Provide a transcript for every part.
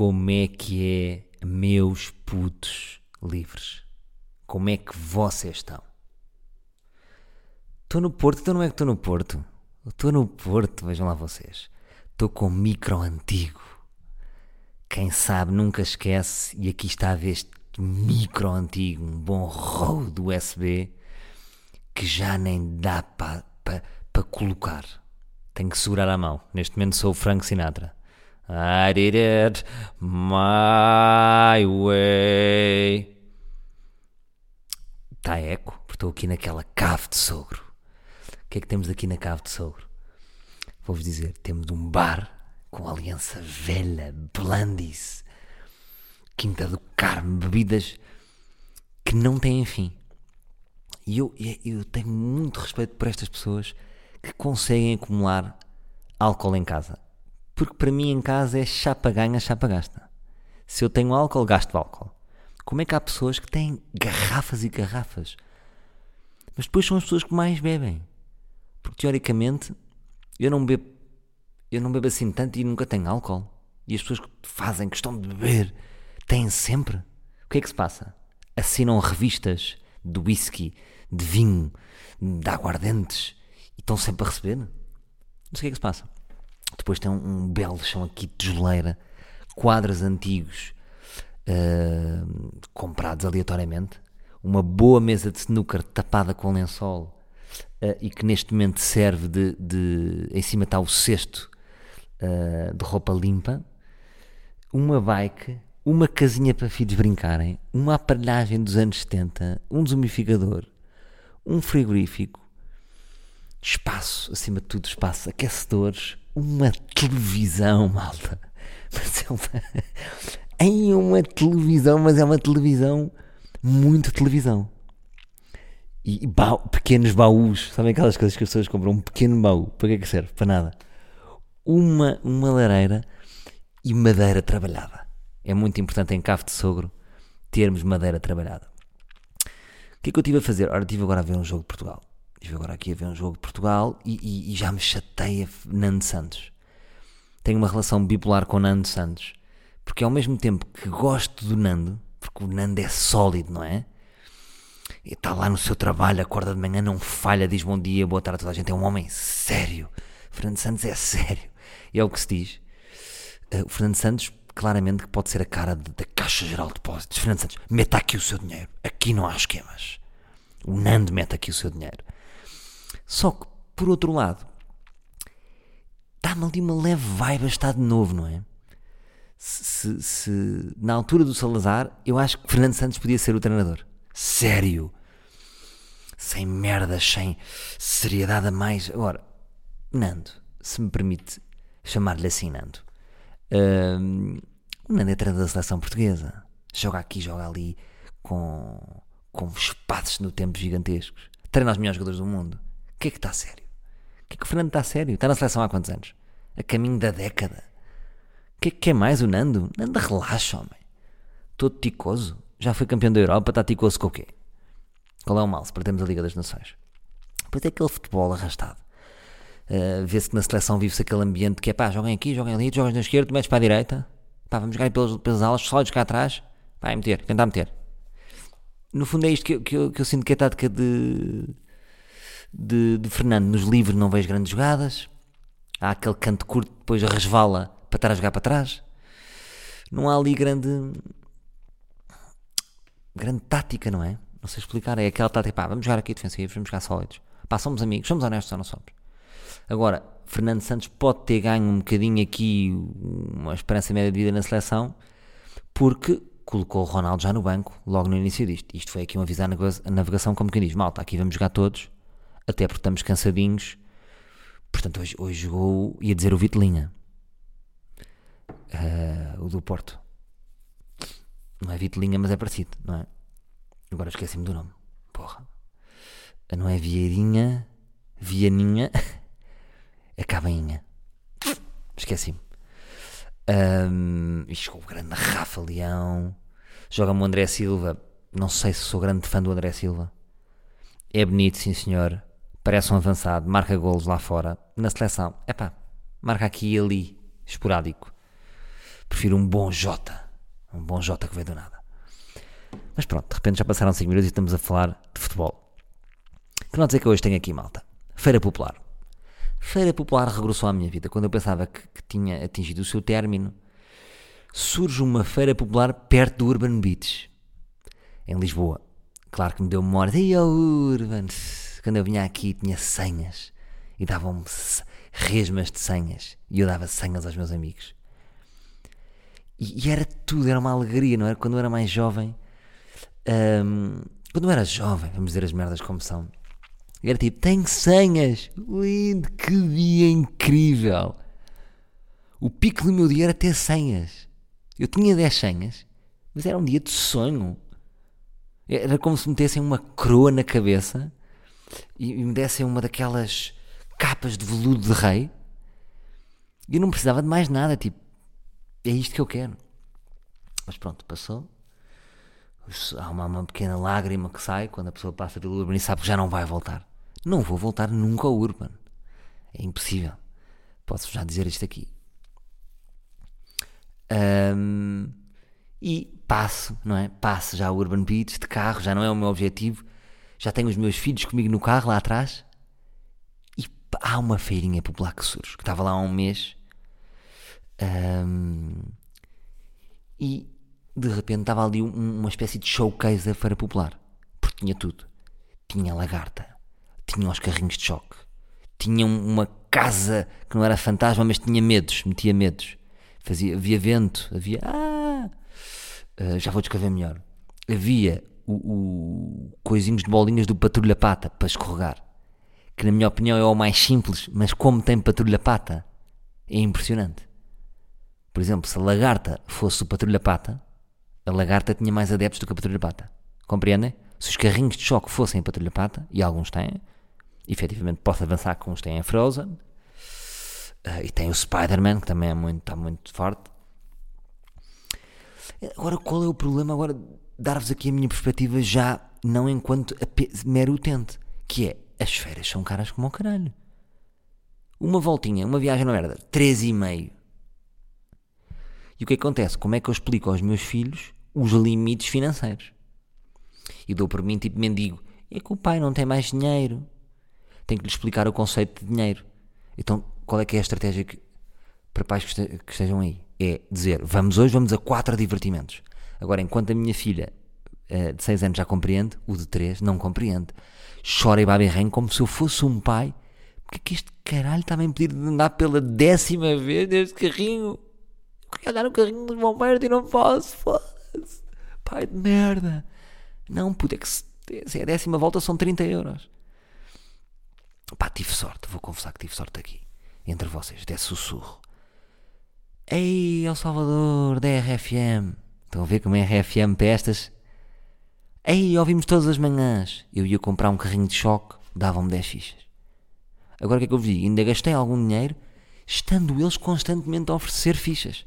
Como é que é, meus putos livres? Como é que vocês estão? Estou no Porto, então não é que estou no Porto. Estou no Porto, vejam lá vocês. Estou com micro antigo. Quem sabe nunca esquece, e aqui está a ver este micro antigo, um bom Rode USB, que já nem dá para pa, pa colocar. Tenho que segurar a mão. Neste momento sou o Frank Sinatra. I did it my way. Está eco, porque estou aqui naquela cave de sogro. O que é que temos aqui na cave de sogro? Vou-vos dizer, temos um bar com aliança velha, Blandis, Quinta do Carmo, bebidas que não têm fim. E eu, eu tenho muito respeito por estas pessoas que conseguem acumular álcool em casa. Porque para mim em casa é chapa ganha, chapa gasta. Se eu tenho álcool, gasto álcool. Como é que há pessoas que têm garrafas e garrafas? Mas depois são as pessoas que mais bebem. Porque teoricamente eu não bebo, eu não bebo assim tanto e nunca tenho álcool. E as pessoas que fazem questão de beber têm sempre. O que é que se passa? Assinam revistas de whisky, de vinho, de aguardentes e estão sempre a receber. Não sei o que é que se passa. Depois tem um, um belo chão aqui de tijoleira, quadros antigos uh, comprados aleatoriamente, uma boa mesa de snooker tapada com lençol uh, e que neste momento serve de, de em cima está o cesto uh, de roupa limpa, uma bike, uma casinha para filhos brincarem, uma aparelhagem dos anos 70, um desumificador, um frigorífico, espaço, acima de tudo espaço, aquecedores, uma televisão, malta. Mas é uma, em uma televisão, mas é uma televisão, muito televisão. E ba pequenos baús, sabem aquelas coisas que as pessoas compram? Um pequeno baú, para que é que serve? Para nada. Uma, uma lareira e madeira trabalhada. É muito importante em cave de sogro termos madeira trabalhada. O que é que eu estive a fazer? Ora, estive agora a ver um jogo de Portugal. Estive agora aqui a ver um jogo de Portugal e, e, e já me chateia Nando Santos. Tenho uma relação bipolar com Nando Santos. Porque ao mesmo tempo que gosto do Nando, porque o Nando é sólido, não é? E está lá no seu trabalho, acorda de manhã, não falha, diz bom dia, boa tarde a toda a gente. É um homem sério. Fernando Santos é sério. E é o que se diz. Uh, o Fernando Santos, claramente, que pode ser a cara da Caixa Geral de Depósitos. Fernando Santos, meta aqui o seu dinheiro. Aqui não há esquemas. O Nando mete aqui o seu dinheiro. Só que, por outro lado, dá-me ali uma leve vibe a estar de novo, não é? Se, se, na altura do Salazar, eu acho que Fernando Santos podia ser o treinador. Sério. Sem merdas, sem seriedade a mais. Agora, Nando, se me permite chamar-lhe assim, Nando. Um, o Nando é treinador da seleção portuguesa. Joga aqui, joga ali, com, com espaços no tempo gigantescos. Treina os melhores jogadores do mundo. Que é que está sério? O que é que o Fernando está sério? Está na seleção há quantos anos? A caminho da década. O que é que é mais o Nando? Nando relaxa, homem. Todo ticoso. Já foi campeão da Europa, está ticoso com o quê? Qual é o mal se perdemos a Liga das Nações? Pois é aquele futebol arrastado. Uh, Vê-se que na seleção vive-se aquele ambiente que é pá, joguem aqui, joguem ali, jogas na esquerda, metes para a direita, pá, vamos jogar pelas, pelas alas, sólidos cá atrás, vai meter, tentar meter. No fundo é isto que, que, eu, que eu sinto que é tática de, de, de Fernando. Nos livros não vejo grandes jogadas, há aquele canto curto, depois resvala para estar a jogar para trás. Não há ali grande grande tática, não é? Não sei explicar. É aquela tática, pá, vamos jogar aqui defensivos, vamos jogar sólidos. Pá, somos amigos, somos honestos ou não somos? Agora, Fernando Santos pode ter ganho um bocadinho aqui uma esperança média de vida na seleção, porque colocou o Ronaldo já no banco, logo no início disto. Isto foi aqui um aviso à navegação, como quem diz, malta, aqui vamos jogar todos, até porque estamos cansadinhos. Portanto, hoje, hoje jogou, ia dizer o Vitelinha, uh, o do Porto. Não é Vitelinha, mas é parecido, não é? Agora esqueci-me do nome. Porra. Não é Vieirinha, Vianinha, é Cabainha. Esqueci-me. Um, e chegou o grande Rafa Leão. Joga-me o André Silva. Não sei se sou grande fã do André Silva. É bonito, sim senhor. Parece um avançado. Marca golos lá fora. Na seleção. É pá, marca aqui e ali. Esporádico. Prefiro um bom Jota. Um bom Jota que veio do nada. Mas pronto, de repente já passaram 5 minutos e estamos a falar de futebol. Que não dizer que hoje tenho aqui, malta. Feira Popular. Feira Popular regressou à minha vida. Quando eu pensava que, que tinha atingido o seu término, surge uma Feira Popular perto do Urban Beach, em Lisboa. Claro que me deu memória. E o Urban, quando eu vinha aqui tinha senhas e davam-me resmas de senhas. E eu dava senhas aos meus amigos. E, e, era tudo, era uma alegria, não era? Quando eu era mais jovem, um, quando eu era jovem, vamos dizer as merdas como são, era tipo, tenho senhas, lindo, que dia incrível. O pico do meu dia era ter senhas. Eu tinha 10 senhas, mas era um dia de sonho. Era como se me metessem uma coroa na cabeça e me dessem uma daquelas capas de veludo de rei. E eu não precisava de mais nada, tipo, é isto que eu quero. Mas pronto, passou. Há uma, uma pequena lágrima que sai quando a pessoa passa pelo Urban e sabe que já não vai voltar. Não vou voltar nunca ao Urban. É impossível. Posso já dizer isto aqui. Um, e passo, não é? Passo já o Urban Beach de carro, já não é o meu objetivo. Já tenho os meus filhos comigo no carro lá atrás. E há uma feirinha popular que surge, que estava lá há um mês. Um, e de repente estava ali um, uma espécie de showcase da Feira Popular. Porque tinha tudo. Tinha lagarta, tinha os carrinhos de choque, tinha uma casa que não era fantasma, mas tinha medos, metia medos. Fazia, havia vento, havia. Ah! Uh, já vou descrever melhor. Havia o, o coisinhos de bolinhas do patrulha pata para escorregar. Que na minha opinião é o mais simples, mas como tem patrulha pata, é impressionante. Por exemplo, se a lagarta fosse o patrulha pata, a lagarta tinha mais adeptos do que a patrulha pata. Compreendem? Se os carrinhos de choque fossem a patrulha pata, e alguns têm, efetivamente posso avançar com uns têm a Frozen, uh, e tem o Spider-Man, que também é muito, está muito forte. Agora, qual é o problema? Agora, dar-vos aqui a minha perspectiva já, não enquanto mero utente, que é, as férias são caras como o caralho. Uma voltinha, uma viagem na merda, 3,5. E o que acontece? Como é que eu explico aos meus filhos os limites financeiros? E dou por mim tipo mendigo. É que o pai não tem mais dinheiro. Tenho que lhe explicar o conceito de dinheiro. Então, qual é que é a estratégia que, para pais que, este, que estejam aí? É dizer, vamos hoje, vamos a quatro divertimentos. Agora, enquanto a minha filha uh, de 6 anos já compreende, o de 3 não compreende. Chora e baba e como se eu fosse um pai. Porque é que este caralho está a me impedir de andar pela décima vez neste carrinho? Queria andar no carrinho dos bombeiros e não posso, foda-se. Pai de merda. Não, puta, é que se, se é a décima volta são 30 euros. Pá, tive sorte, vou confessar que tive sorte aqui. Entre vocês, de sussurro. Ei, El Salvador, da RFM. Estão a ver como é RFM pestas? Ei, ouvimos todas as manhãs. Eu ia comprar um carrinho de choque, davam-me 10 fichas. Agora o que é que eu digo? Ainda gastei algum dinheiro, estando eles constantemente a oferecer fichas.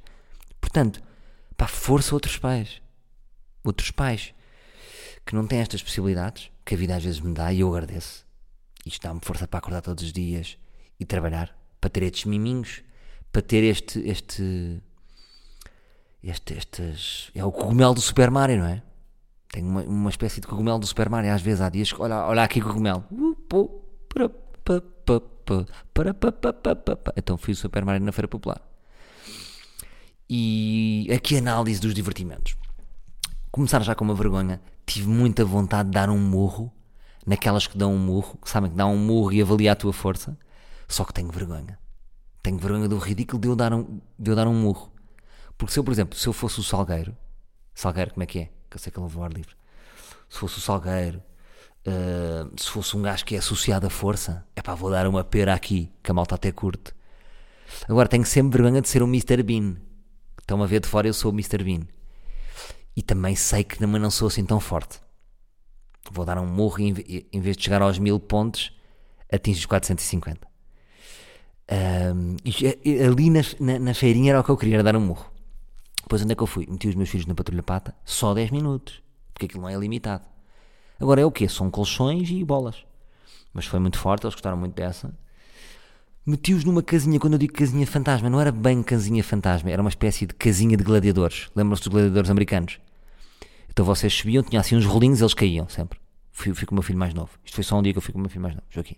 Portanto, pá, força outros pais. Outros pais que não têm estas possibilidades, que a vida às vezes me dá e eu agradeço. Isto dá-me força para acordar todos os dias e trabalhar, para ter estes miminhos, para ter este, este, este, estes, é o cogumelo do Super Mario, não é? Tenho uma, uma espécie de cogumelo do Super Mario, às vezes há dias que, olha, olha aqui cogumelo. Então fiz o Super Mario na Feira Popular. E aqui análise dos divertimentos. Começar já com uma vergonha. Tive muita vontade de dar um murro naquelas que dão um murro, que sabem que dão um murro e avalia a tua força, só que tenho vergonha. Tenho vergonha do ridículo de eu dar um, de eu dar um murro. Porque se eu, por exemplo, se eu fosse o Salgueiro, Salgueiro como é que é? Que eu sei que ele levou ar livre. Se fosse o Salgueiro, uh, se fosse um gajo que é associado à força, é pá, vou dar uma pera aqui, que a malta até curte. Agora tenho sempre vergonha de ser o Mr. Bean. Estão a ver de fora, eu sou o Mr. Bean. E também sei que também não sou assim tão forte. Vou dar um morro e em vez de chegar aos mil pontos, atinge os 450. Um, e, ali na, na, na, feirinha era o que eu queria, dar um morro. Depois onde é que eu fui? Meti os meus filhos na patrulha pata, só 10 minutos, porque aquilo não é limitado. Agora é o quê? São colchões e bolas. Mas foi muito forte, eles gostaram muito dessa. Meti-os numa casinha, quando eu digo casinha fantasma, não era bem casinha fantasma, era uma espécie de casinha de gladiadores. Lembram-se dos gladiadores americanos? Então vocês subiam, tinha assim uns rolinhos, eles caíam sempre. Fui, fui com o meu filho mais novo. Isto foi só um dia que eu fui com o meu filho mais novo, Joaquim.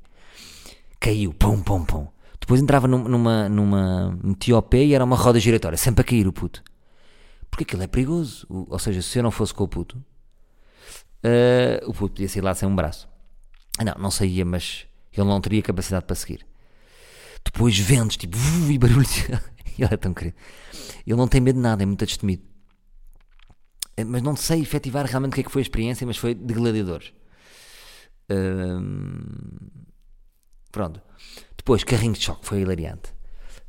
Caiu, pum, pum, pum. Depois entrava numa, numa, metia ao pé e era uma roda giratória, sempre a cair o puto. Porque aquilo é perigoso. Ou seja, se eu não fosse com o puto, uh, o puto podia sair lá sem um braço. Não, não saía, mas ele não teria capacidade para seguir. Depois ventos, tipo, e barulhos. ele é tão querido. Ele não tem medo de nada, é muito destemido. Eh, mas não sei efetivar realmente o que é que foi a experiência, mas foi de gladiadores. pronto. Depois, carrinhos de choque, foi hilariante.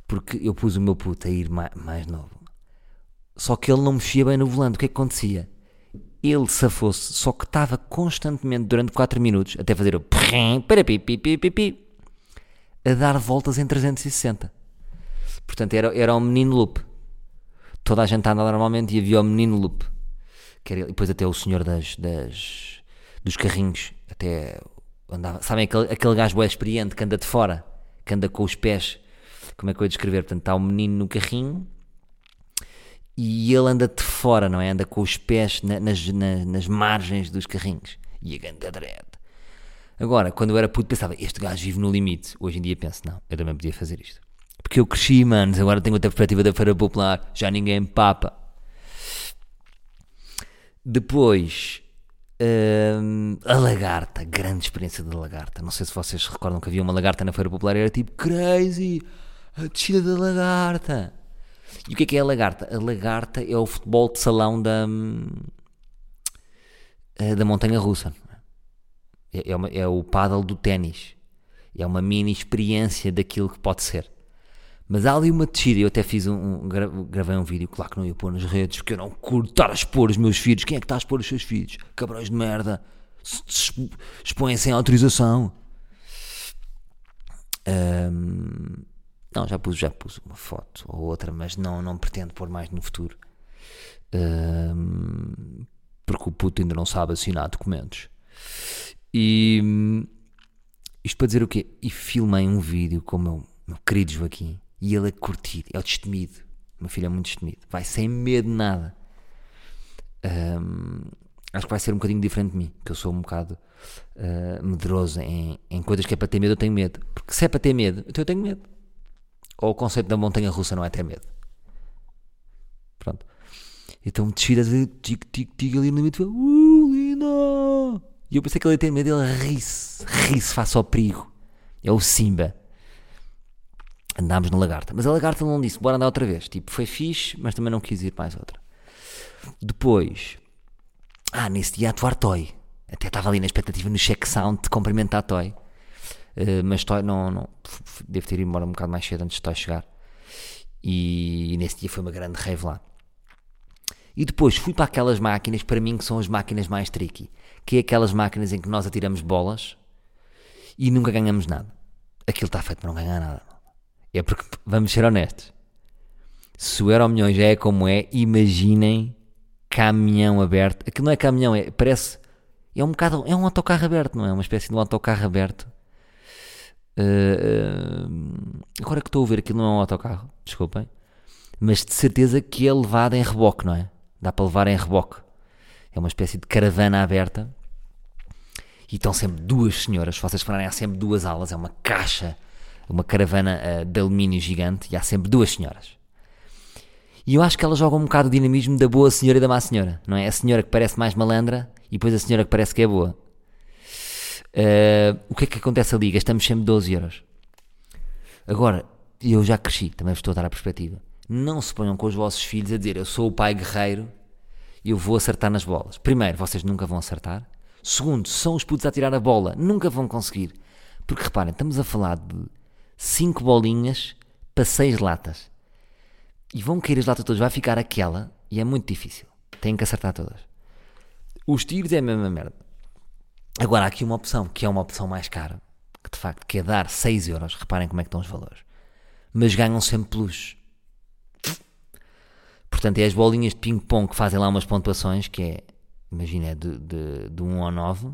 Porque eu pus o meu puto a ir mais, mais novo. Só que ele não mexia bem no volante. O que é que acontecia? Ele safou-se, só que estava constantemente durante 4 minutos até fazer o para pi, pi, pi, pi, pi, a dar voltas em 360. Portanto, era, era o menino loop. Toda a gente anda normalmente e havia o menino loop. Que era, e depois até o senhor das, das, dos carrinhos, até andava. Sabem aquele, aquele gajo é experiente que anda de fora, que anda com os pés. Como é que eu ia descrever? Portanto, está o menino no carrinho e ele anda de fora, não é? Anda com os pés na, nas, na, nas margens dos carrinhos. E a ganda dread. Agora, quando eu era puto, pensava, este gajo vive no limite. Hoje em dia penso, não, eu também podia fazer isto. Porque eu cresci, manos, agora tenho outra perspectiva da feira popular, já ninguém papa. Depois, hum, a lagarta, grande experiência da lagarta. Não sei se vocês recordam que havia uma lagarta na feira popular, era tipo crazy, a descida da lagarta. E o que é que é a lagarta? A lagarta é o futebol de salão da, hum, da montanha russa. É, é, uma, é o paddle do ténis. É uma mini experiência daquilo que pode ser. Mas há ali uma descida. Eu até fiz um, um, gravei um vídeo, claro que não ia pôr nas redes, porque eu não curto estar a expor os meus filhos. Quem é que está a expor os seus filhos? Cabrões de merda. Expõem sem autorização. Um, não, já pus, já pus uma foto ou outra, mas não, não pretendo pôr mais no futuro. Um, porque o puto ainda não sabe assinar documentos. E isto para dizer o quê? E filmei um vídeo com o meu, meu querido Joaquim e ele a curtir, é o destemido. Meu filho é muito destemido, vai sem medo de nada. Um, acho que vai ser um bocadinho diferente de mim, que eu sou um bocado uh, medroso em, em coisas que é para ter medo, eu tenho medo. Porque se é para ter medo, então eu tenho medo. Ou o conceito da montanha russa não é ter medo. Pronto. Então descida de tic tic tic ali no limite. Uh, linda! E eu pensei que ele ia ter medo, ele ri-se, ri-se face ao perigo. É o Simba. Andámos na lagarta. Mas a lagarta não disse, bora andar outra vez. Tipo, foi fixe, mas também não quis ir mais outra. Depois, ah, nesse dia a atuar Toy. Até estava ali na expectativa no check sound de cumprimentar Toy. Uh, mas não, não. Devo ter ido embora um bocado mais cedo antes de Toy chegar. E, e nesse dia foi uma grande rave lá. E depois fui para aquelas máquinas, para mim, que são as máquinas mais tricky. Que é aquelas máquinas em que nós atiramos bolas e nunca ganhamos nada. Aquilo está feito para não ganhar nada. É porque, vamos ser honestos, se o Euro Milhões é como é, imaginem caminhão aberto. Aquilo não é caminhão, é, parece. É um bocado. É um autocarro aberto, não é? Uma espécie de um autocarro aberto. Uh, agora que estou a ver, aquilo não é um autocarro, desculpem. Mas de certeza que é levado em reboque, não é? Dá para levar em reboque. É uma espécie de caravana aberta. E estão sempre duas senhoras. Se vocês forem, há sempre duas alas. É uma caixa, uma caravana uh, de alumínio gigante. E há sempre duas senhoras. E eu acho que elas jogam um bocado o dinamismo da boa senhora e da má senhora. Não é? A senhora que parece mais malandra e depois a senhora que parece que é boa. Uh, o que é que acontece ali? Gastamos sempre 12 euros. Agora, eu já cresci, também estou a dar a perspectiva. Não se ponham com os vossos filhos a dizer eu sou o pai guerreiro e eu vou acertar nas bolas. Primeiro, vocês nunca vão acertar. Segundo, são os putos a tirar a bola, nunca vão conseguir. Porque reparem, estamos a falar de 5 bolinhas para 6 latas. E vão cair as latas todas, vai ficar aquela e é muito difícil. Têm que acertar todas. Os tiros é a mesma merda. Agora há aqui uma opção, que é uma opção mais cara, que de facto quer dar 6 euros. Reparem como é que estão os valores. Mas ganham sempre peluche. Portanto, é as bolinhas de ping-pong que fazem lá umas pontuações, que é, imagina, é de, de, de 1 ao 9,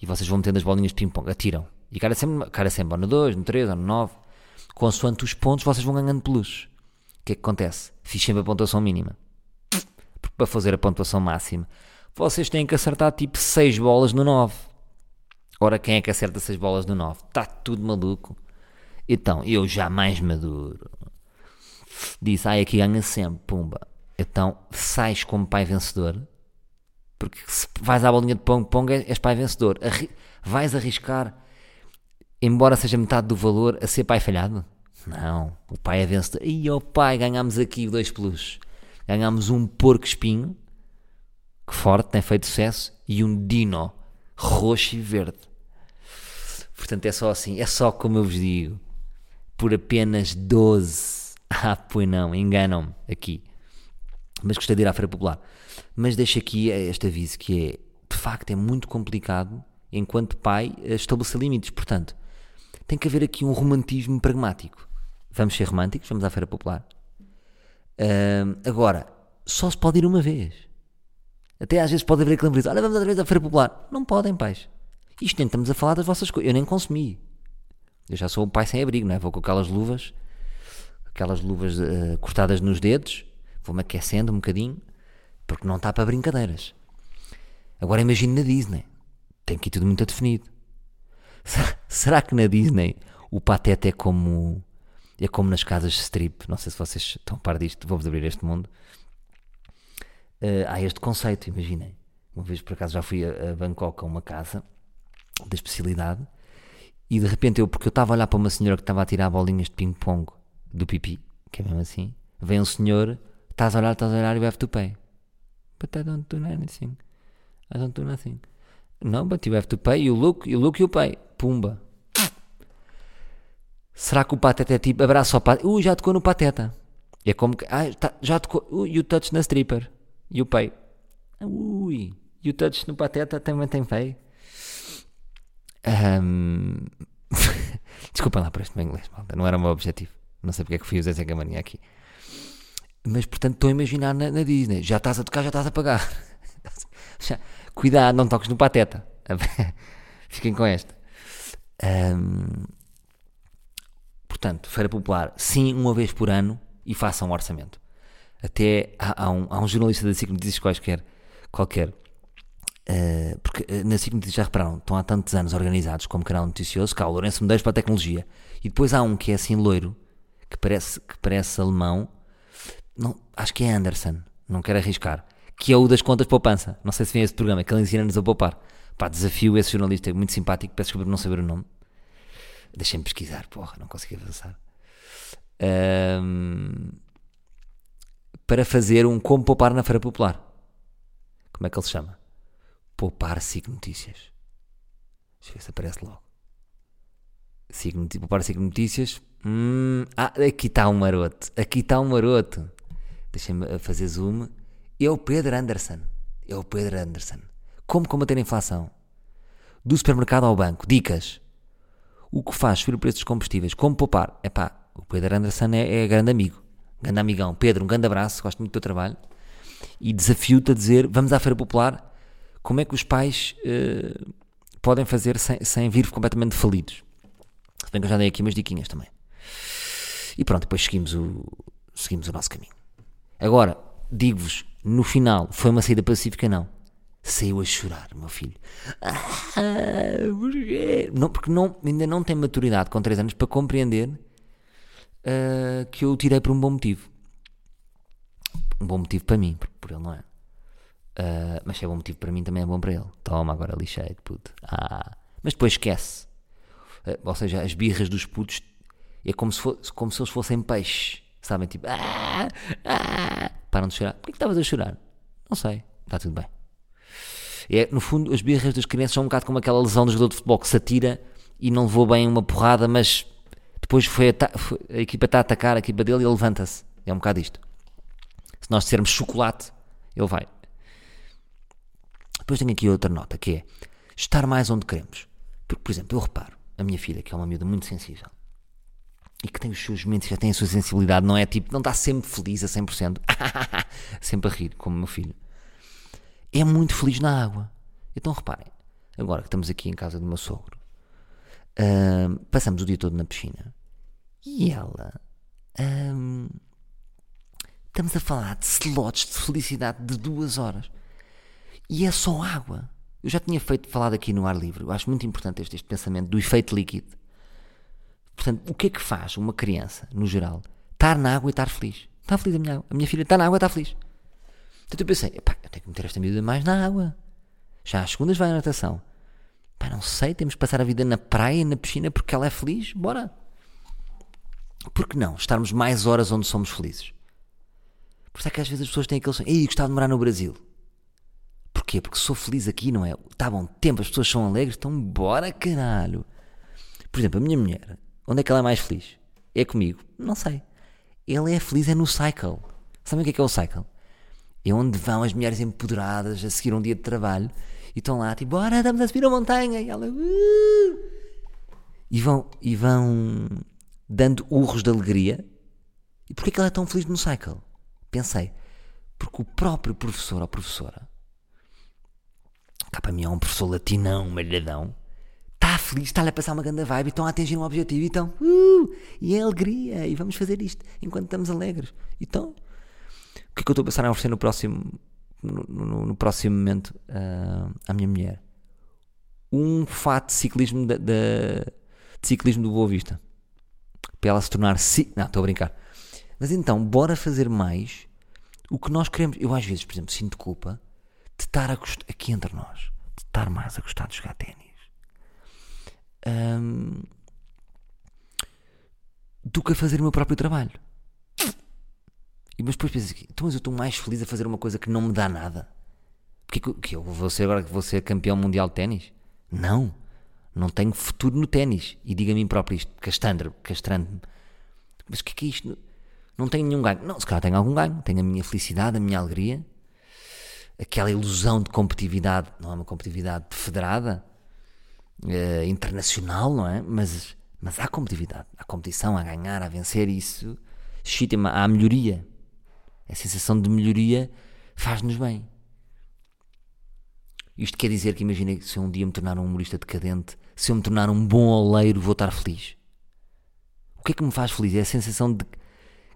e vocês vão metendo as bolinhas de ping-pong, atiram. E cara sempre, cara sempre ou no 2, no 3, ou no 9. consoante os pontos, vocês vão ganhando peluches. O que é que acontece? Fiz sempre a pontuação mínima. Porque para fazer a pontuação máxima, vocês têm que acertar tipo 6 bolas no 9. Ora, quem é que acerta 6 bolas no 9? Está tudo maluco. Então, eu já mais maduro. Disse, ai, aqui ganha sempre, pumba. Então, sais como pai vencedor. Porque se vais à bolinha de pong-pong, és pai vencedor. Arri vais arriscar, embora seja metade do valor, a ser pai falhado? Não, o pai é vencedor. E o pai, ganhámos aqui dois plus. Ganhámos um porco espinho, que forte, tem feito sucesso, e um dino, roxo e verde. Portanto, é só assim, é só como eu vos digo, por apenas 12. Ah, pois não, enganam-me aqui. Mas gostei de ir à Feira Popular. Mas deixo aqui este aviso que é, de facto, é muito complicado, enquanto pai, estabelecer limites. Portanto, tem que haver aqui um romantismo pragmático. Vamos ser românticos, vamos à Feira Popular. Agora, só se pode ir uma vez. Até às vezes pode haver aquele olha, vamos outra vez à Feira Popular. Não podem, pais. Isto nem estamos a falar das vossas coisas. Eu nem consumi. Eu já sou um pai sem abrigo, não é? Vou com aquelas luvas aquelas luvas uh, cortadas nos dedos, vou-me aquecendo um bocadinho, porque não está para brincadeiras. Agora imagine na Disney, tem que ir tudo muito definido. Será que na Disney o patete é como é como nas casas strip? Não sei se vocês estão a par disto, vou-vos abrir este mundo. Uh, há este conceito, imaginem. Uma vez por acaso já fui a, a Bangkok a uma casa da especialidade e de repente eu, porque eu estava a olhar para uma senhora que estava a tirar bolinhas de ping-pong do pipi, que é mesmo assim, vem um senhor, estás a olhar, estás a olhar you have to pay. But I don't do anything. I don't do nothing. No, but you have to pay, you look, you look, you pay. Pumba. Será que o pateta é tipo, abraço ao pateta, ui, já tocou no pateta. É como que, ah, tá, já tocou, ui, you touch na stripper, you pay. Ui, you touch no pateta também tem pay. Um... Desculpa lá por este meu inglês, malta, não era o meu objetivo. Não sei porque é que fui usar essa mania aqui. Mas portanto estou a imaginar na, na, Disney. Já estás a tocar, já estás a pagar. já, cuidado, não toques no pateta. Fiquem com esta. Um, portanto, Feira Popular, sim, uma vez por ano e façam um orçamento. Até há, há, um, há um jornalista da SIC Notícias quaisquer, qualquer, uh, porque uh, na SIC já repararam, estão há tantos anos organizados como canal noticioso, cá o Lourenço Medeiros para a tecnologia. E depois há um que é assim loiro, que parece, que parece alemão, não, acho que é Anderson, não quero arriscar, que é o das contas poupança. Não sei se vem esse programa, que ele ensina-nos a poupar. Pá, desafio esse jornalista, é muito simpático, peço desculpa por não saber o nome. Deixem-me pesquisar, porra, não consegui avançar. Um, para fazer um como poupar na Feira Popular. Como é que ele se chama? Poupar SIG Notícias. Deixa eu ver se aparece logo. SIG, poupar SIG Notícias, Hum, ah, aqui está um maroto. Aqui está um maroto. Deixem-me fazer zoom. É o Pedro Anderson. É o Pedro Anderson. Como combater a inflação? Do supermercado ao banco. Dicas. O que faz subir o preço dos combustíveis? Como poupar? É pá, o Pedro Anderson é, é grande amigo. Grande amigão. Pedro, um grande abraço. Gosto muito do teu trabalho. E desafio-te a dizer: vamos à Feira Popular. Como é que os pais uh, podem fazer sem, sem vir completamente falidos? Se bem que eu já dei aqui umas diquinhas também. E pronto, depois seguimos o, seguimos o nosso caminho. Agora, digo-vos, no final, foi uma saída pacífica? Não. Saiu a chorar, meu filho. Ah? Não, porque não, ainda não tem maturidade com 3 anos para compreender uh, que eu o tirei por um bom motivo. Um bom motivo para mim, porque por ele não é. Uh, mas se é bom motivo para mim, também é bom para ele. Toma, agora lixei, puto. Ah. Mas depois esquece. Uh, ou seja, as birras dos putos é como se, como se eles fossem peixes, sabem? Tipo, ah, ah, param de chorar. Porquê que estavas a chorar? Não sei, está tudo bem. É, no fundo, as birras das crianças são um bocado como aquela lesão do jogador de futebol que se atira e não levou bem uma porrada, mas depois foi a, foi, a equipa está a atacar a equipa dele e ele levanta-se. É um bocado isto. Se nós dissermos chocolate, ele vai. Depois tenho aqui outra nota que é estar mais onde queremos. Porque, por exemplo, eu reparo, a minha filha, que é uma miúda muito sensível, e que tem os seus momentos, já tem a sua sensibilidade, não é tipo, não está sempre feliz a 100%, sempre a rir, como o meu filho. É muito feliz na água. Então reparem, agora que estamos aqui em casa do meu sogro, uh, passamos o dia todo na piscina E ela. hum, estamos a falar de slots de felicidade de duas horas. E é só água. Eu já tinha feito falado aqui no ar livre. Eu acho muito importante este, este pensamento do efeito líquido. Portanto, o que é que faz uma criança, no geral, estar na água e estar feliz? Está feliz a minha, a minha filha, está na água e está feliz. Então eu pensei, epá, eu tenho que meter esta miúda mais na água. Já às segundas vai a natação. Pá, não sei, temos que passar a vida na praia, na piscina, porque ela é feliz, bora. Por que não estarmos mais horas onde somos felizes? Por isso é que às vezes as pessoas têm aquele sonho, ei, gostava de morar no Brasil. Porquê? Porque sou feliz aqui, não é? Está bom tempo, as pessoas são alegres, então bora caralho. Por exemplo, a minha mulher, onde é que ela é mais feliz? É comigo? Não sei. Ela é feliz é no cycle. Sabem o que é que é o cycle? É onde vão as mulheres empoderadas a seguir um dia de trabalho e estão lá, tipo, bora, estamos a subir a montanha. E ela, uh! e vão, e vão dando urros de alegria. E porquê que ela é tão feliz no cycle? Pensei, porque o próprio professor ou professora, cá para mim é um professor latinão, malhadão, está feliz, está-lhe a passar uma grande vibe e estão a atingir um objetivo. Então, uh, e é alegria, e vamos fazer isto enquanto estamos alegres. Então, o que é que eu estou a pensar a oferecer no próximo, no, no- no próximo momento ah, à minha mulher? Um fato de ciclismo de ciclismo do Boa Vista. Para ela se tornar. ci- Não, estou a brincar. Mas então, bora fazer mais o que nós queremos. Eu às vezes, por exemplo, sinto culpa de estar a aqui entre nós, de estar mais a gostar de jogar ténis. Ahm, do que a fazer o meu próprio trabalho. E mas depois pensas então mas eu estou mais feliz a fazer uma coisa que não me dá nada. Porque que, eu- que eu vou ser agora que vou ser campeão mundial de ténis? Não. Não tenho futuro no ténis. E digo a mim próprio isto, castrando- castrando-me. Mas o que é que é isto? Não tenho nenhum ganho. Não, se calhar tenho algum ganho. Tenho a minha felicidade, a minha alegria. Aquela ilusão de competitividade. Não é uma competitividade federada, eh, internacional, não é? Mas, mas há competitividade. Há competição, há ganhar, há vencer. E isso excita-me. Há melhoria. A sensação de melhoria faz-nos bem. Isto quer dizer que imagina se eu um dia me tornar um humorista decadente, se eu me tornar um bom oleiro, vou estar feliz. O que é que me faz feliz? É a sensação de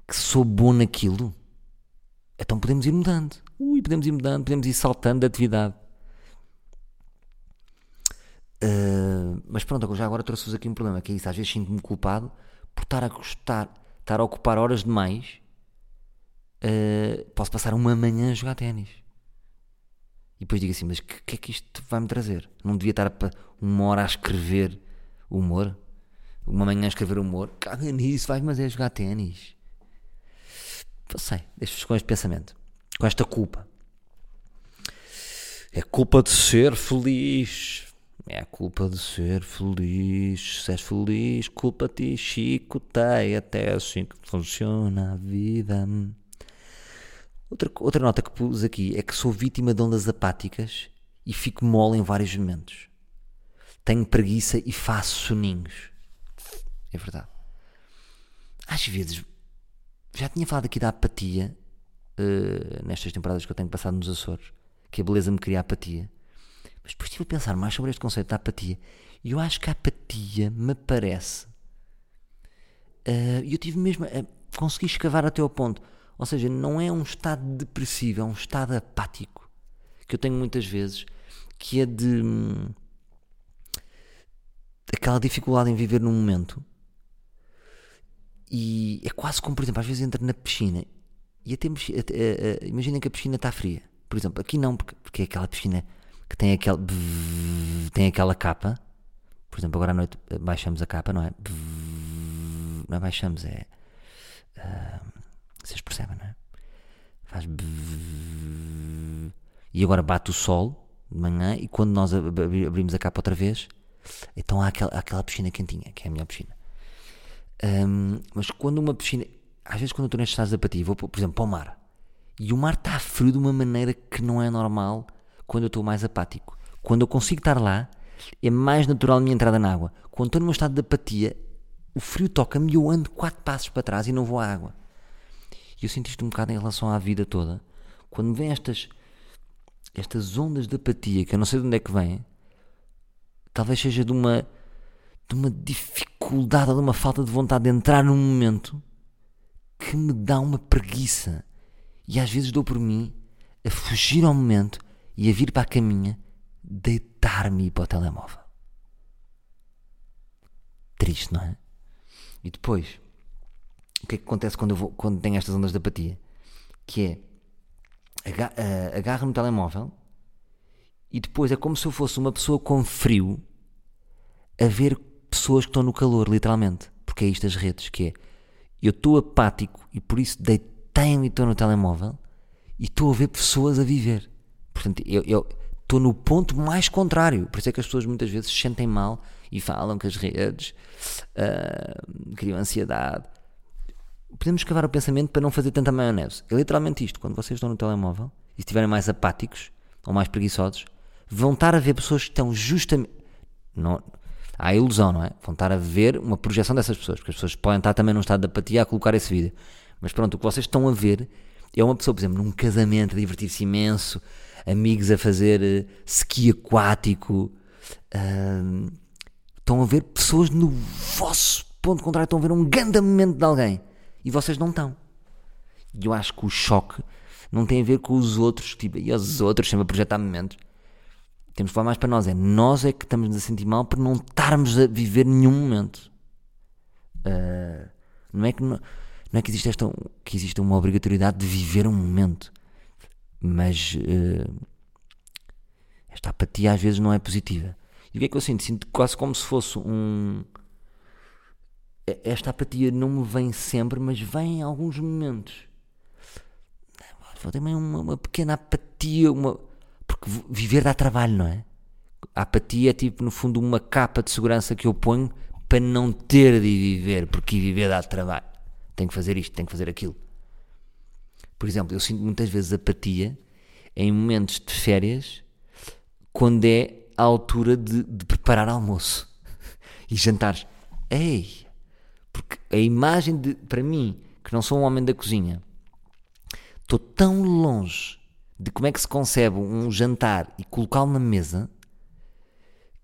que sou bom naquilo. Então podemos ir mudando. Ui, podemos ir mudando, podemos ir saltando de atividade. Ah, mas pronto, já agora trouxe-vos aqui um problema, que é isso. Às vezes sinto-me culpado por estar a gostar, estar a ocupar horas demais. Ah, posso passar uma manhã a jogar ténis. E depois digo assim, mas o que, que é que isto vai-me trazer? Não devia estar uma hora a escrever humor? Uma manhã a escrever humor? Caga nisso, vai mas é jogar ténis. Não sei, deixo-vos com este pensamento. Com esta culpa. É culpa de ser feliz. É a culpa de ser feliz. Se és feliz, culpa-te, chicoteia. Até assim que funciona a vida. Outra, outra nota que pus aqui é que sou vítima de ondas apáticas e fico mole em vários momentos. Tenho preguiça e faço soninhos. É verdade. Às vezes, já tinha falado aqui da apatia eh, nestas temporadas que eu tenho passado nos Açores, que a beleza me cria apatia. Mas depois estive a pensar mais sobre este conceito da apatia e eu acho que a apatia me parece. eh, E eu tive mesmo a conseguir escavar até ao ponto. Ou seja, não é um estado depressivo, é um estado apático que eu tenho muitas vezes, que é de hum, aquela dificuldade em viver num momento. E é quase como, por exemplo, às vezes entro na piscina e até, até, eh, eh, imaginem que a piscina está fria. Por exemplo, aqui não, porque, porque é aquela piscina que tem aquele tem aquela capa. Por exemplo, agora à noite baixamos a capa, não é? Não é baixamos, é. ah, vocês percebem, não é? Faz e agora bate o sol de manhã e quando nós ab- ab- abrimos a capa outra vez, então há aquela, aquela piscina quentinha, que é a melhor piscina. Hum, mas quando uma piscina. Às vezes, quando eu estou nestes estados de apatia, vou, por exemplo, para o mar. E o mar está frio de uma maneira que não é normal quando eu estou mais apático. Quando eu consigo estar lá, é mais natural a minha entrada na água. Quando estou meu estado de apatia, o frio toca-me e eu ando quatro passos para trás e não vou à água. E eu sinto isto um bocado em relação à vida toda. Quando me vêm estas, estas ondas de apatia, que eu não sei de onde é que vêm, talvez seja de uma, de uma dificuldade dificuldade ou de uma falta de vontade de entrar num momento que me dá uma preguiça. E às vezes dou por mim a fugir ao momento e a vir para a caminha, deitar-me para o telemóvel. Triste, não é? E depois, o que é que acontece quando, eu vou, quando tenho estas ondas de apatia? Que é, agarro no telemóvel e depois é como se eu fosse uma pessoa com frio a ver pessoas que estão no calor, literalmente. Porque é isto as redes, que é eu estou apático e por isso deitei-me e estou no telemóvel e estou a ver pessoas a viver. Portanto, eu estou no ponto mais contrário. Por isso é que as pessoas muitas vezes se sentem mal e falam que as redes uh, criam ansiedade. Podemos cavar o pensamento para não fazer tanta maionese. É literalmente isto. Quando vocês estão no telemóvel e estiverem mais apáticos ou mais preguiçosos, vão estar a ver pessoas que estão justamente. Não, há a ilusão, não é? Vão estar a ver uma projeção dessas pessoas, porque as pessoas podem estar também num estado de apatia a colocar esse vídeo. Mas pronto, o que vocês estão a ver é uma pessoa, por exemplo, num casamento a divertir-se imenso, amigos a fazer uh, ski aquático. Uh, estão a ver pessoas no vosso ponto contrário, estão a ver um grande momento de alguém e vocês não estão. E eu acho que o choque não tem a ver com os outros, tipo, e os outros sempre a projetar momentos temos que falar mais para nós. É nós é que estamos a sentir mal por não estarmos a viver nenhum momento. Uh, não é que não, não, é que existe esta que existe uma obrigatoriedade de viver um momento, mas uh, esta apatia às vezes não é positiva. E o que é que eu sinto? Sinto quase como se fosse um. Esta apatia não me vem sempre, mas vem em alguns momentos. Também uma, uma pequena apatia, uma porque viver dá trabalho, não é? A apatia é tipo, no fundo, uma capa de segurança que eu ponho para não ter de viver, porque viver dá trabalho. Tenho que fazer isto, tenho que fazer aquilo. Por exemplo, eu sinto muitas vezes apatia em momentos de férias quando é a altura de, de preparar almoço e jantares. Ei! Porque a imagem de, para mim, que não sou um homem da cozinha, estou tão longe de como é que se concebe um jantar e colocá-lo na mesa,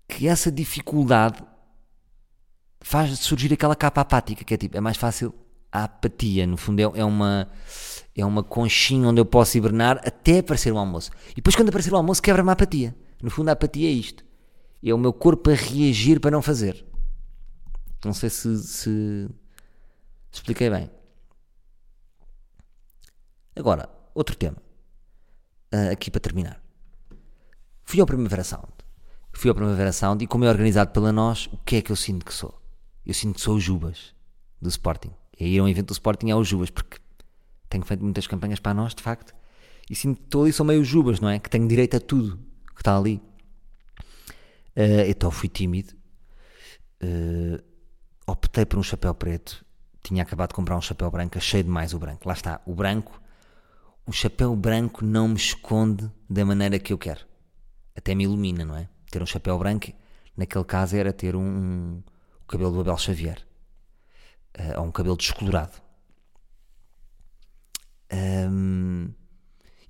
que essa dificuldade faz surgir aquela capa apática, que é tipo, é mais fácil a apatia, no fundo é, é uma é uma conchinha onde eu posso hibernar até aparecer o almoço. E depois quando aparecer o almoço quebra-me a apatia. No fundo a apatia é isto. É o meu corpo a reagir para não fazer. Não sei se, se, se expliquei bem. Agora, outro tema uh, aqui para terminar. Fui ao Primavera Sound. Fui ao Primavera Sound e como é organizado pela nós, o que é que eu sinto que sou? Eu sinto que sou o Jubas do Sporting. E aí é um evento do Sporting é o Jubas, porque tenho feito muitas campanhas para nós, de facto, e sinto que estou ali, sou meio Jubas, não é? Que tenho direito a tudo que está ali. Uh, então fui tímido, uh, optei por um chapéu preto, tinha acabado de comprar um chapéu branco, achei demais o branco. Lá está, o branco o chapéu branco não me esconde da maneira que eu quero. Até me ilumina, não é? Ter um chapéu branco, naquele caso, era ter um, um o cabelo do Abel Xavier. Uh, ou um cabelo descolorado. Um,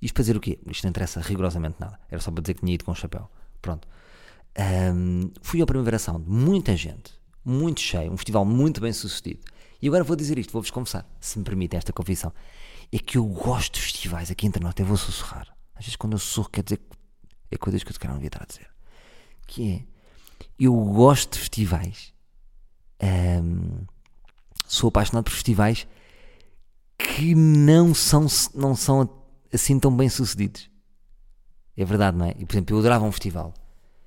isto para dizer o quê? Isto não interessa rigorosamente nada. Era só para dizer que tinha ido com o chapéu. Pronto. Um, fui ao Primavera Sound. Muita gente. Muito cheio. Um festival muito bem sucedido. E agora vou dizer isto, vou-vos confessar, se me permitem esta confissão é que eu gosto de festivais aqui entre nós, até vou sussurrar. Às vezes quando eu sussurro quer dizer é coisas que eu se calhar não devia estar a dizer. Que é, eu gosto de festivais, um, sou apaixonado por festivais que não são, não são assim tão bem sucedidos. É verdade, não é? E, por exemplo, eu adorava um festival,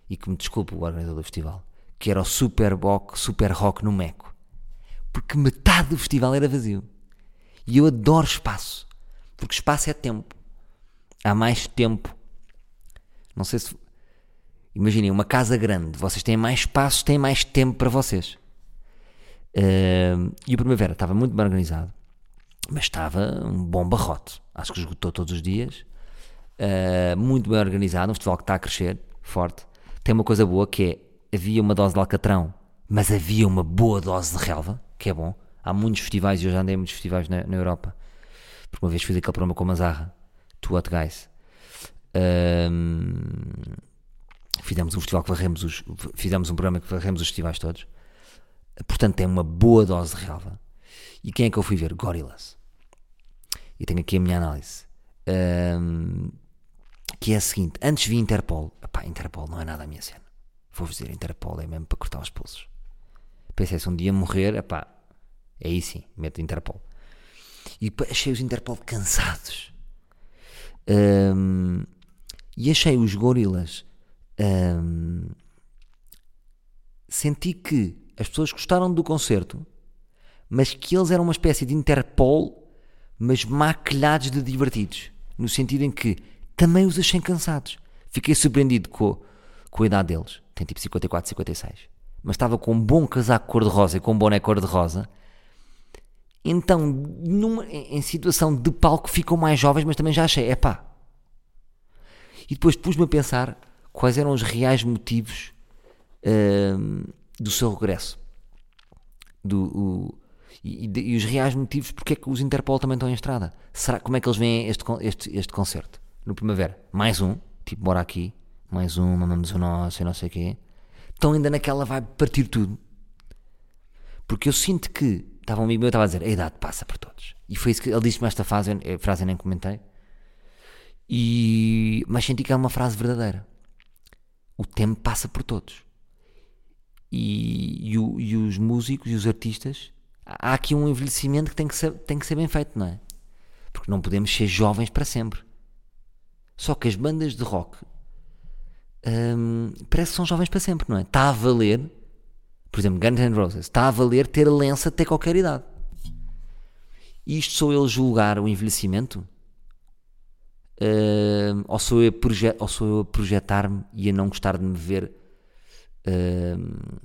e que me desculpe o organizador do festival, que era o Super, Rock, Super Rock no Meco. Porque metade do festival era vazio. E eu adoro espaço, porque espaço é tempo. Há mais tempo. Não sei se. Imaginem, uma casa grande, vocês têm mais espaço, têm mais tempo para vocês. Uh, e o Primavera estava muito bem organizado, mas estava um bom barrote. Acho que esgotou todos os dias. Uh, muito bem organizado, um festival que está a crescer, forte. Tem uma coisa boa que é: havia uma dose de alcatrão, mas havia uma boa dose de relva, que é bom. Há muitos festivais, e eu já andei em muitos festivais na, na Europa, porque uma vez fiz aquele programa com a Mazarra, Two Hot Guys. Um, fizemos um festival que varremos os, fizemos um programa que varremos os festivais todos. Portanto, tem uma boa dose de relva. E quem é que eu fui ver? Gorillaz. E tenho aqui a minha análise. Um, que é a seguinte: antes vi Interpol. Epá, Interpol não é nada a minha cena. Vou-vos dizer, Interpol é mesmo para cortar os pulsos. Pensei, se um dia morrer, epá, é aí sim, meto Interpol. E achei os Interpol cansados. Um, e achei os gorilas. Um, senti que as pessoas gostaram do concerto, mas que eles eram uma espécie de Interpol, mas maquilhados de divertidos. No sentido em que também os achei cansados. Fiquei surpreendido com, com a idade deles. Tem tipo 54, 56. Mas estava com um bom casaco cor-de-rosa e com um boné cor-de-rosa. Então, numa, em situação de palco, ficam mais jovens, mas também já achei, é pá. E depois pus-me a pensar quais eram os reais motivos uh, do seu regresso. Do, o, e, e, os reais motivos porque é que os Interpol também estão em estrada. Será, como é que eles veem este, este, este concerto? No Primavera. Mais um, tipo, bora aqui. Mais um, mamamos o nosso e não sei o quê. Estão ainda naquela vai partir tudo. Porque eu sinto que, estava um amigo meu, estava a dizer, a idade passa por todos. E foi isso que ele disse-me esta frase, a frase eu nem comentei. E, mas senti que é uma frase verdadeira. O tempo passa por todos. E, e, o, e os músicos e os artistas há aqui um envelhecimento que tem que, ser, tem que ser bem feito, não é? Porque não podemos ser jovens para sempre. Só que as bandas de rock hum, parece que são jovens para sempre, não é? Está a valer, por exemplo, Guns N' Roses, está a valer ter lença até qualquer idade. Isto sou eu julgar o envelhecimento? Hum, ou sou eu, proje sou eu a projetar-me e a não gostar de me ver? Hum,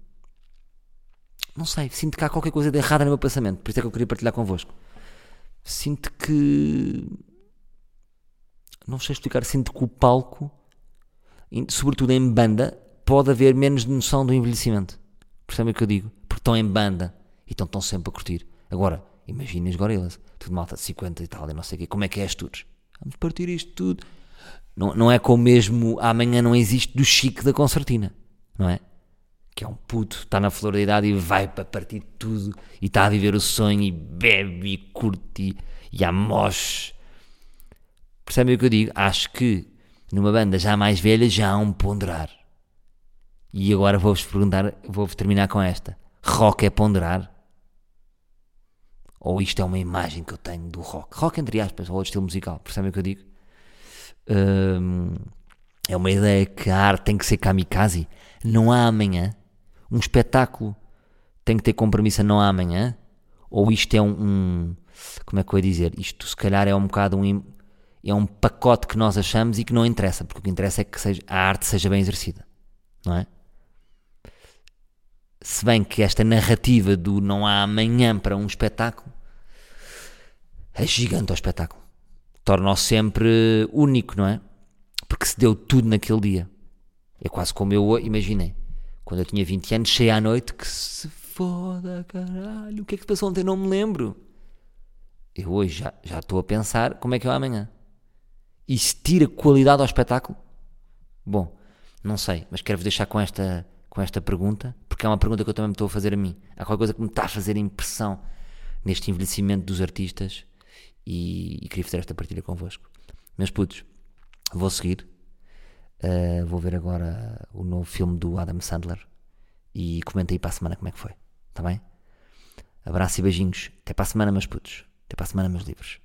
não sei, sinto que há qualquer coisa de errada no meu pensamento, por isso é que eu queria partilhar convosco. Sinto que. Não sei explicar, sinto que o palco, sobretudo em banda, pode haver menos noção do envelhecimento. Percebem o que eu digo? Porque estão em banda e estão, estão sempre a curtir. Agora, imaginem os gorilas, tudo malta de 50 e tal, e não sei o quê, como é que é as tours? Vamos partir isto tudo. Não, não é como mesmo amanhã não existe do chique da concertina, não é? que é um puto, está na flor da idade e vai para partir tudo e está a viver o sonho e bebe e curte e, e amoche. Percebem o que eu digo? Acho que numa banda já mais velha já há um ponderar. E agora vou-vos perguntar, vou-vos terminar com esta. Rock é ponderar? Ou isto é uma imagem que eu tenho do rock? Rock entre aspas, ou outro estilo musical. Percebem o que eu digo? Hum, é uma ideia que a arte tem que ser kamikaze. Não há amanhã um espetáculo tem que ter compromisso não amanhã? Ou isto é um, um, Como é que eu ia dizer? Isto se calhar é um bocado um. É um pacote que nós achamos e que não interessa, porque o que interessa é que seja, a arte seja bem exercida, não é? Se bem que esta narrativa do não há amanhã para um espetáculo é gigante ao espetáculo. Torna-o sempre único, não é? Porque se deu tudo naquele dia. É quase como eu imaginei quando eu tinha 20 anos, cheia à noite, que se foda, caralho, o que é que se passou ontem? Não me lembro. Eu hoje já, já estou a pensar como é que é o amanhã. Se tira qualidade ao espetáculo? Bom, não sei, mas quero-vos deixar com esta, com esta pergunta, porque é uma pergunta que eu também me estou a fazer a mim. Há qualquer coisa que me está a fazer impressão neste envelhecimento dos artistas e, e queria fazer esta partilha convosco. Meus putos, vou seguir Uh, vou ver agora o novo filme do Adam Sandler e comentei para a semana como é que foi. Está bem? Abraço e beijinhos. Até para a semana, meus putos. Até para a semana, meus livros.